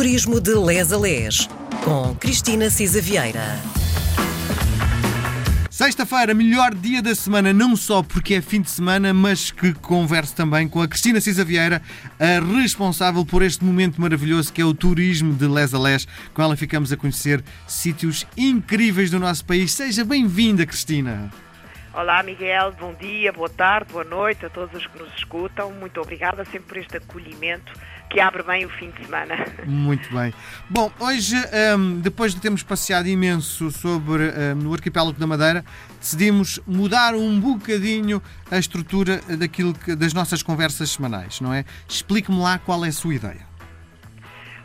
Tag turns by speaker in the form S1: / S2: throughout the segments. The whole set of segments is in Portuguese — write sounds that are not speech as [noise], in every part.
S1: Turismo de Les a Les, com Cristina Cisa Vieira.
S2: Sexta-feira, melhor dia da semana, não só porque é fim de semana, mas que converso também com a Cristina Cisa Vieira, a responsável por este momento maravilhoso que é o turismo de Les a Les. Com ela ficamos a conhecer sítios incríveis do nosso país. Seja bem-vinda, Cristina.
S3: Olá, Miguel. Bom dia, boa tarde, boa noite a todos os que nos escutam. Muito obrigada sempre por este acolhimento que abre bem o fim de semana.
S2: Muito bem. Bom, hoje, um, depois de termos passeado imenso sobre um, o arquipélago da Madeira, decidimos mudar um bocadinho a estrutura daquilo que, das nossas conversas semanais, não é? Explique-me lá qual é a sua ideia.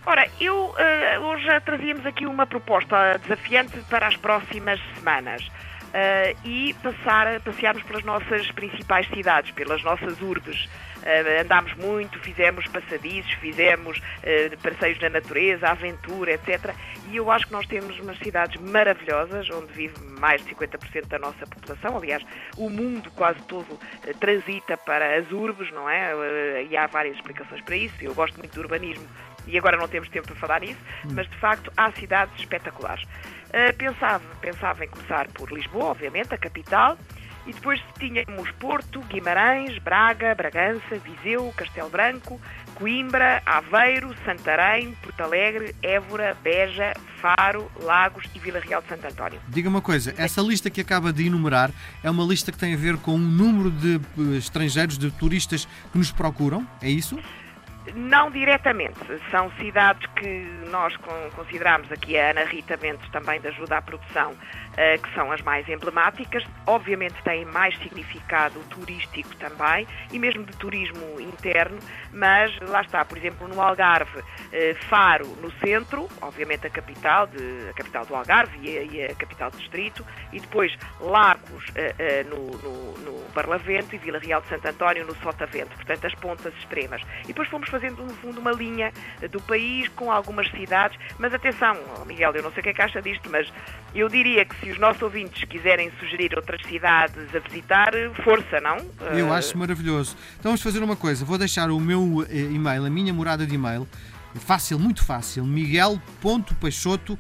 S3: Ora, eu uh, hoje trazíamos aqui uma proposta desafiante para as próximas semanas. Uh, e passar, passearmos pelas nossas principais cidades, pelas nossas urbes. Uh, andámos muito, fizemos passadiços, fizemos uh, passeios na natureza, aventura, etc. E eu acho que nós temos umas cidades maravilhosas, onde vive mais de 50% da nossa população. Aliás, o mundo quase todo uh, transita para as urbes, não é? e há várias explicações para isso. Eu gosto muito do urbanismo e agora não temos tempo para falar nisso, hum. mas de facto há cidades espetaculares. Pensava, pensava em começar por Lisboa, obviamente, a capital, e depois tínhamos Porto, Guimarães, Braga, Bragança, Viseu, Castelo Branco, Coimbra, Aveiro, Santarém, Porto Alegre, Évora, Beja, Faro, Lagos e Vila Real de Santo António.
S2: Diga uma coisa, essa lista que acaba de enumerar é uma lista que tem a ver com o número de eh, estrangeiros, de turistas que nos procuram, é isso?
S3: Não diretamente, são cidades que nós consideramos aqui a Ana Rita Mendes também de ajuda à produção, eh, que são as mais emblemáticas. Obviamente têm mais significado turístico também e mesmo de turismo interno, mas lá está, por exemplo, no Algarve, eh, Faro no centro, obviamente a capital, de, a capital do Algarve e a, e a capital do distrito, e depois Lagos eh, no, no, no Barlavento e Vila Real de Santo António no Sotavento, portanto as pontas extremas. E depois fomos fazendo, no fundo, uma linha do país com algumas cidades. Mas atenção, Miguel, eu não sei o que é que acha disto, mas eu diria que se os nossos ouvintes quiserem sugerir outras cidades a visitar, força, não?
S2: Eu acho maravilhoso. Então vamos fazer uma coisa, vou deixar o meu eh, e-mail, a minha morada de e-mail, fácil, muito fácil, miguel.peixoto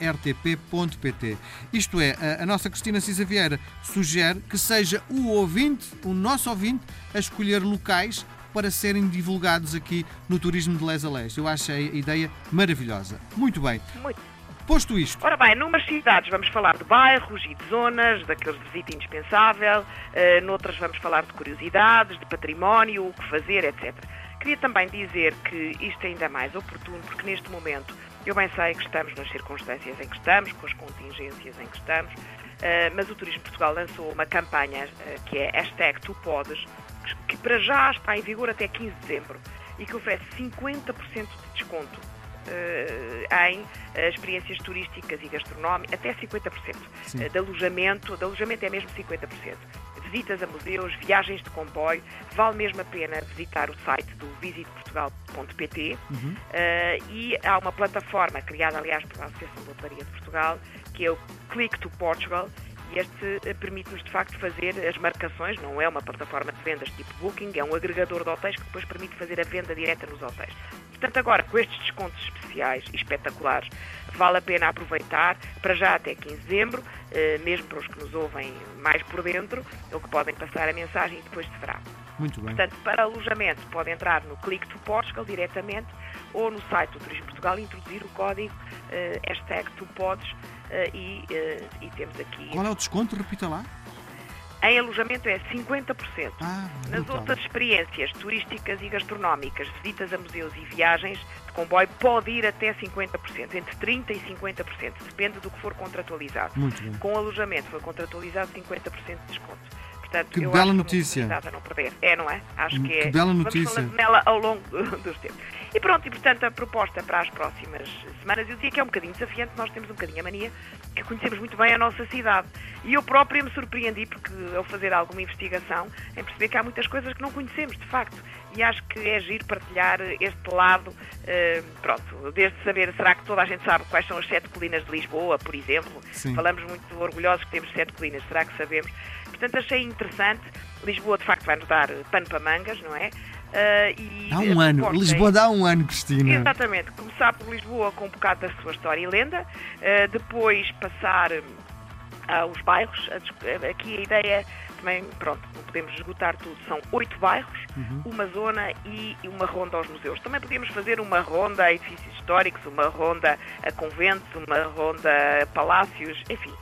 S2: rtp.pt. Isto é, a, a nossa Cristina Cisa Vieira sugere que seja o ouvinte, o nosso ouvinte, a escolher locais para serem divulgados aqui no Turismo de Les a Les. Eu acho a ideia maravilhosa. Muito bem.
S3: Muito.
S2: Posto isto.
S3: Ora bem, numas cidades vamos falar de bairros e de zonas, daqueles de visita indispensável, uh, noutras vamos falar de curiosidades, de património, o que fazer, etc. Queria também dizer que isto é ainda mais oportuno, porque neste momento eu bem sei que estamos nas circunstâncias em que estamos, com as contingências em que estamos, uh, mas o Turismo Portugal lançou uma campanha uh, que é hashtag Tu Podes, que para já está em vigor até 15 de dezembro e que oferece 50% de desconto uh, em uh, experiências turísticas e gastronómicas, até 50%. Uh, de alojamento, de alojamento é mesmo 50%. Visitas a museus, viagens de comboio, vale mesmo a pena visitar o site do visitportugal.pt uhum. e há uma plataforma criada, aliás, pela Associação de Hotelaria de Portugal, que é o Click to Portugal, este eh, permite-nos, de facto, fazer as marcações, não é uma plataforma de vendas tipo Booking, é um agregador de hotéis que depois permite fazer a venda direta nos hotéis. Portanto, agora, com estes descontos especiais e espetaculares, vale a pena aproveitar, para já até 15 de dezembro, eh, mesmo para os que nos ouvem mais por dentro, ou que podem passar a mensagem e depois se verá.
S2: Muito bem.
S3: Portanto, para alojamento, pode entrar no Click to Portugal diretamente ou no site do Turismo Portugal e introduzir o código uh, hashtag tu podes e, uh, e, temos aqui.
S2: Qual é o desconto? Repita lá.
S3: Em alojamento é 50%.
S2: Ah,
S3: Nas outras experiências turísticas e gastronómicas, visitas a museus e viagens de comboio, pode ir até 50%, entre 30% e 50%, depende do que for contratualizado. Com alojamento foi contratualizado 50% de desconto.
S2: Portanto, que bela notícia.
S3: A não perder. É, não é? Acho que,
S2: que é. bela notícia.
S3: Vamos nela ao longo [laughs] dos tempos. E pronto, e portanto a proposta para as próximas semanas, eu dizia que é um bocadinho desafiante, nós temos um bocadinho a mania que conhecemos muito bem a nossa cidade. E eu própria me surpreendi, porque ao fazer alguma investigação, em perceber que há muitas coisas que não conhecemos, de facto. E acho que é giro partilhar este lado, uh, pronto, desde saber, será que toda a gente sabe quais são as sete colinas de Lisboa, por exemplo?
S2: Sim.
S3: Falamos muito orgulhosos que temos sete colinas, será que sabemos? Portanto, achei interessante. Lisboa, de facto, vai nos dar pano para mangas, não é? e
S2: Dá um ano. Lisboa dá um ano, Cristina.
S3: Exatamente, começar por Lisboa com um bocado da sua história e lenda, eh, depois passar aos bairros. Aqui a ideia também, pronto, não podemos esgotar tudo, são oito bairros, uma zona e uma ronda aos museus. Também podíamos fazer uma ronda a edifícios históricos, uma ronda a conventos, uma ronda a palácios, enfim.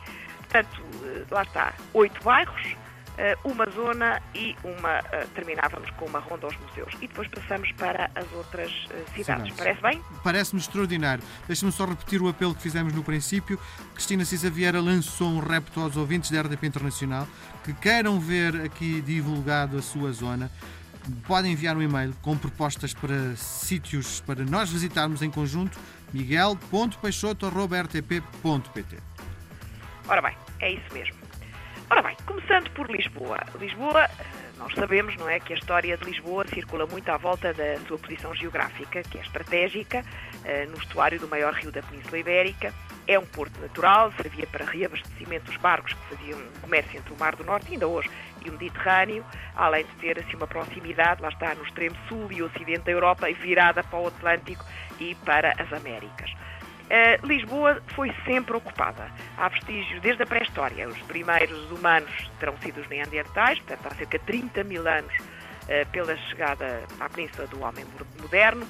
S3: Portanto, eh, lá está, oito bairros, eh, uma zona e uma eh, terminávamos com uma ronda aos museus. E depois passamos para as outras cidades.
S2: Cidades.
S3: Parece bem?
S2: Parece-me extraordinário. Deixa-me só repetir o apelo que fizemos no princípio. Cristina Cisa Vieira lançou um repto aos ouvintes da RDP Internacional que queiram ver aqui divulgado a sua zona. Podem enviar um e-mail com propostas para sítios para nós visitarmos em conjunto miguel.peixoto.rtp.pt
S3: Ora bem, é isso mesmo. Ora bem, começando por Lisboa. Lisboa, eh, nós sabemos, não é, que a história de Lisboa circula muito à volta da sua posição geográfica, que é estratégica, eh, no estuário do maior rio da Península Ibérica. É um porto natural, servia para reabastecimento dos barcos que faziam comércio entre o Mar do Norte, ainda hoje, e o Mediterrâneo, além de ter assim uma proximidade, lá está, no extremo sul e ocidente da Europa, e virada para o Atlântico e para as Américas. Uh, Lisboa foi sempre ocupada. Há vestígios desde a pré-história. Os primeiros humanos terão sido os neandertais, portanto há cerca de 30 mil anos uh, pela chegada à península do homem moderno,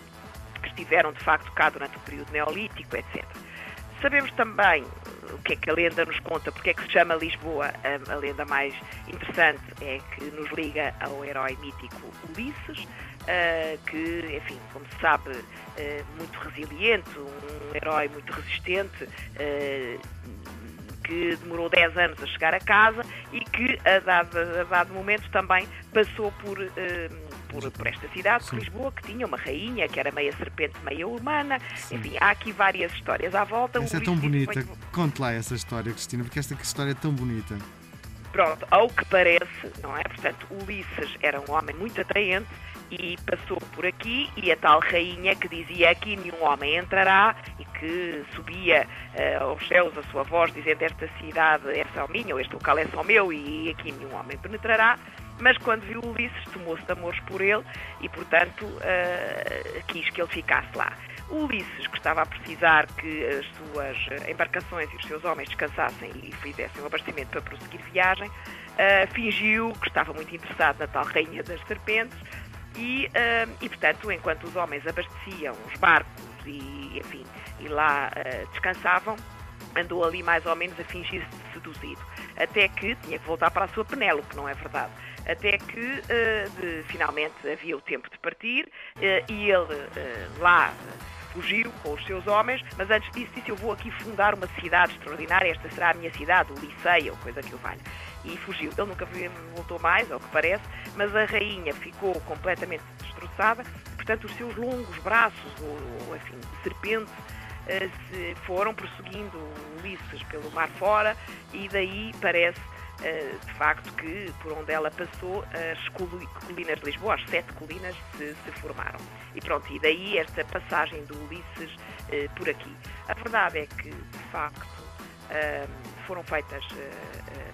S3: que estiveram de facto cá durante o período neolítico, etc. Sabemos também o que é que a lenda nos conta, porque é que se chama Lisboa. A, lenda mais interessante é que nos liga ao herói mítico Ulisses, Uh, que, enfim, como se sabe, uh, muito resiliente, um herói muito resistente, uh, que demorou 10 anos a chegar a casa e que, a dado, a dado momento, também passou por, por, por, esta cidade, por Lisboa, que tinha uma rainha, que era meia serpente, meia humana.
S2: Sim.
S3: Enfim, há aqui várias histórias à volta.
S2: Essa é tão bonita. Foi... Conte lá essa história, Cristina, porque esta história é tão bonita.
S3: Pronto, ao que parece, não é? Portanto, Ulisses era um homem muito atraente e passou por aqui e a tal rainha que dizia aqui nenhum homem entrará e que subia uh, aos céus a sua voz dizendo esta cidade é só minha ou este local é só meu e aqui nenhum homem penetrará mas quando viu Ulisses tomou-se de amores por ele e portanto uh, quis que ele ficasse lá Ulisses, que estava a precisar que as suas embarcações e os seus homens descansassem e fizessem o abastecimento para prosseguir viagem, uh, fingiu que estava muito interessado na tal rainha das serpentes e, uh, e, portanto, enquanto os homens abasteciam os barcos e, enfim, e lá uh, descansavam, andou ali mais ou menos a fingir-se seduzido. Até que tinha que voltar para a sua Penélope, não é verdade? Até que uh, finalmente havia o tempo de partir e ele lá fugiu com os seus homens, mas antes disso disse eu vou aqui fundar uma cidade extraordinária, esta será a minha cidade, o Liceia, ou coisa que o valha. E fugiu. Ele nunca voltou mais, ao que parece, mas a rainha ficou completamente destroçada, portanto os seus longos braços, ou, ou enfim, serpente, uh, se foram prosseguindo Ulisses pelo mar fora e daí parece Uh, de facto que por onde ela passou as colinas de Lisboa, as sete colinas se, se formaram. E pronto, e daí esta passagem do Ulisses uh, por aqui. A verdade é que, de facto, uh, foram feitas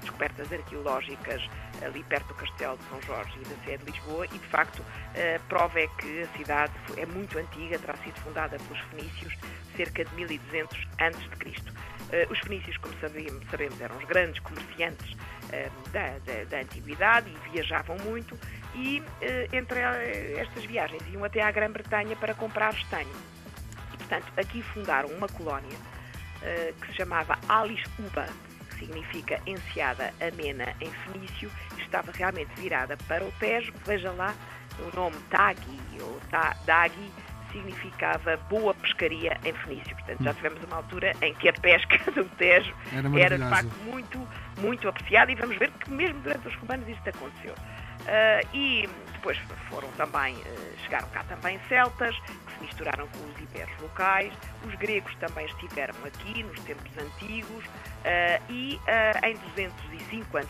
S3: descobertas arqueológicas ali perto do Castelo de São Jorge e da Sé de Lisboa e, de facto, a prova é que a cidade é muito antiga, terá sido fundada pelos fenícios cerca de 1200 a.C. Uh, os fenícios, como sabemos, eram os grandes comerciantes uh, da, da, da, antiguidade e viajavam muito e uh, entre estas viagens iam até à Grã-Bretanha para comprar estanho. E, portanto, aqui fundaram uma colónia que se chamava Alis Uba, que significa enseada amena em fenício, e estava realmente virada para o Tejo. Veja lá o nome Tagi ou Dagi significava boa pescaria em Fenício. Portanto, já tivemos uma altura em que a pesca [laughs] do Tejo
S2: era,
S3: era de facto muito, muito apreciada e vamos ver que mesmo durante os romanos isto aconteceu. Uh, e depois foram também, uh, chegaram cá também celtas, que se misturaram com os iberos locais, os gregos também estiveram aqui nos tempos antigos, uh, e em 205 a.C.,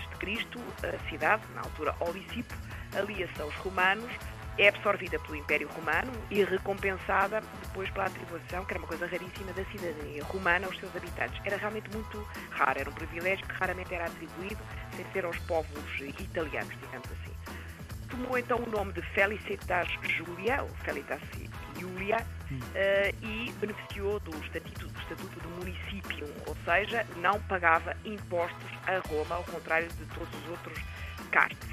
S3: a cidade, na altura Olicipo, alia-se aos romanos, é absorvida pelo Império Romano e recompensada depois pela atribuição, que era uma coisa raríssima, da cidadania romana aos seus habitantes. Era realmente muito raro, era um privilégio que raramente era atribuído sem ser aos povos italianos, digamos assim. tomou então o nome de Felicitas Julia, ou Felicitas Julia, uh, e beneficiou do estatuto, do estatuto do município, ou seja, não pagava impostos a Roma, ao contrário de todos os outros castes.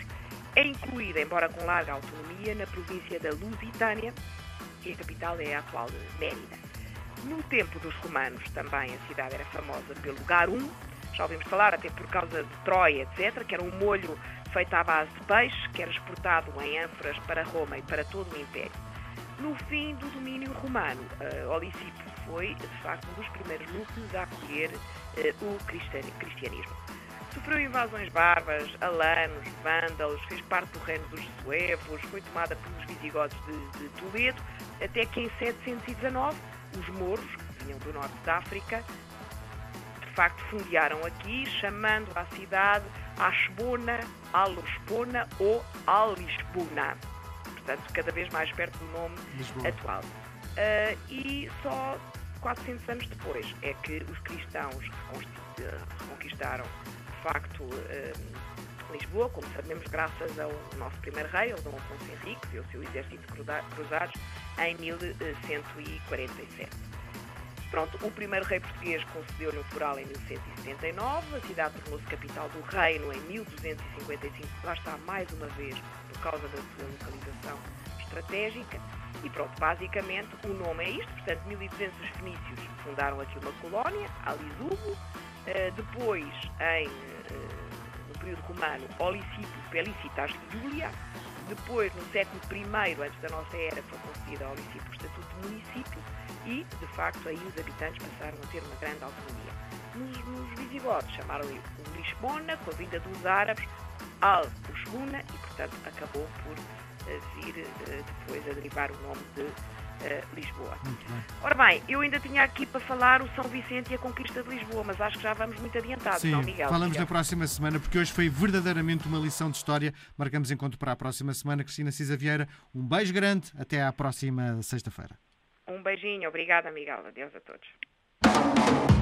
S3: É incluída, embora com larga autonomia, na província da Lusitânia, e a capital é a atual Mérida. No tempo dos romanos também a cidade era famosa pelo garum, já ouvimos falar até por causa de Troia, etc., que era um molho feito à base de peixe, que era exportado em ânforas para Roma e para todo o Império. No fim do domínio romano, uh, Olicipo foi, de facto, um dos primeiros núcleos a acolher uh, o cristianismo. Sofreu invasões bárbaras, alanos, vândalos, fez parte do reino dos suevos, foi tomada pelos visigodos de, de Toledo, até que em 719 os mouros, que vinham do norte da África, de facto fundearam aqui, chamando a cidade Ashbona, Alospona ou Alisbona. Portanto, cada vez mais perto do nome Lisboa. atual. Uh, e só 400 anos depois é que os cristãos reconquistaram, facto, uh, Lisboa, como sabemos, graças ao nosso primeiro rei, ao Dom Afonso Henriques e ao seu exército cruzados, em 1147. Pronto, o primeiro rei português concedeu-lhe um foral em 1179, a cidade tornou-se capital do reino em 1255, lá está mais uma vez por causa da sua localização estratégica. E pronto, basicamente o nome é isto, portanto, 1200 os fenícios fundaram aqui uma colónia, Alisubo, eh, depois, em, eh, no período romano, Olicipo Pelicitas Julia, depois, no século I, antes da nossa era, foi concedido ao Olicipo o estatuto de município, e, de facto, aí os habitantes passaram a ter uma grande autonomia. Nos, nos visigodos chamaram-lhe Lisbona, com a vinda dos árabes, Al-Usbuna, e, portanto, acabou por uh, vir depois a derivar o nome de uh, Lisboa. Bem. Ora bem, eu ainda tinha aqui para falar o São Vicente e a conquista de Lisboa, mas acho que já vamos muito adiantados,
S2: Sim,
S3: não, Miguel?
S2: Falamos Miguel. na próxima semana, porque hoje foi verdadeiramente uma lição de história. Marcamos encontro para a próxima semana. Cristina Cisa Vieira, um beijo grande, até à próxima sexta-feira.
S3: Um beijinho, obrigada, Miguel. Adeus a todos.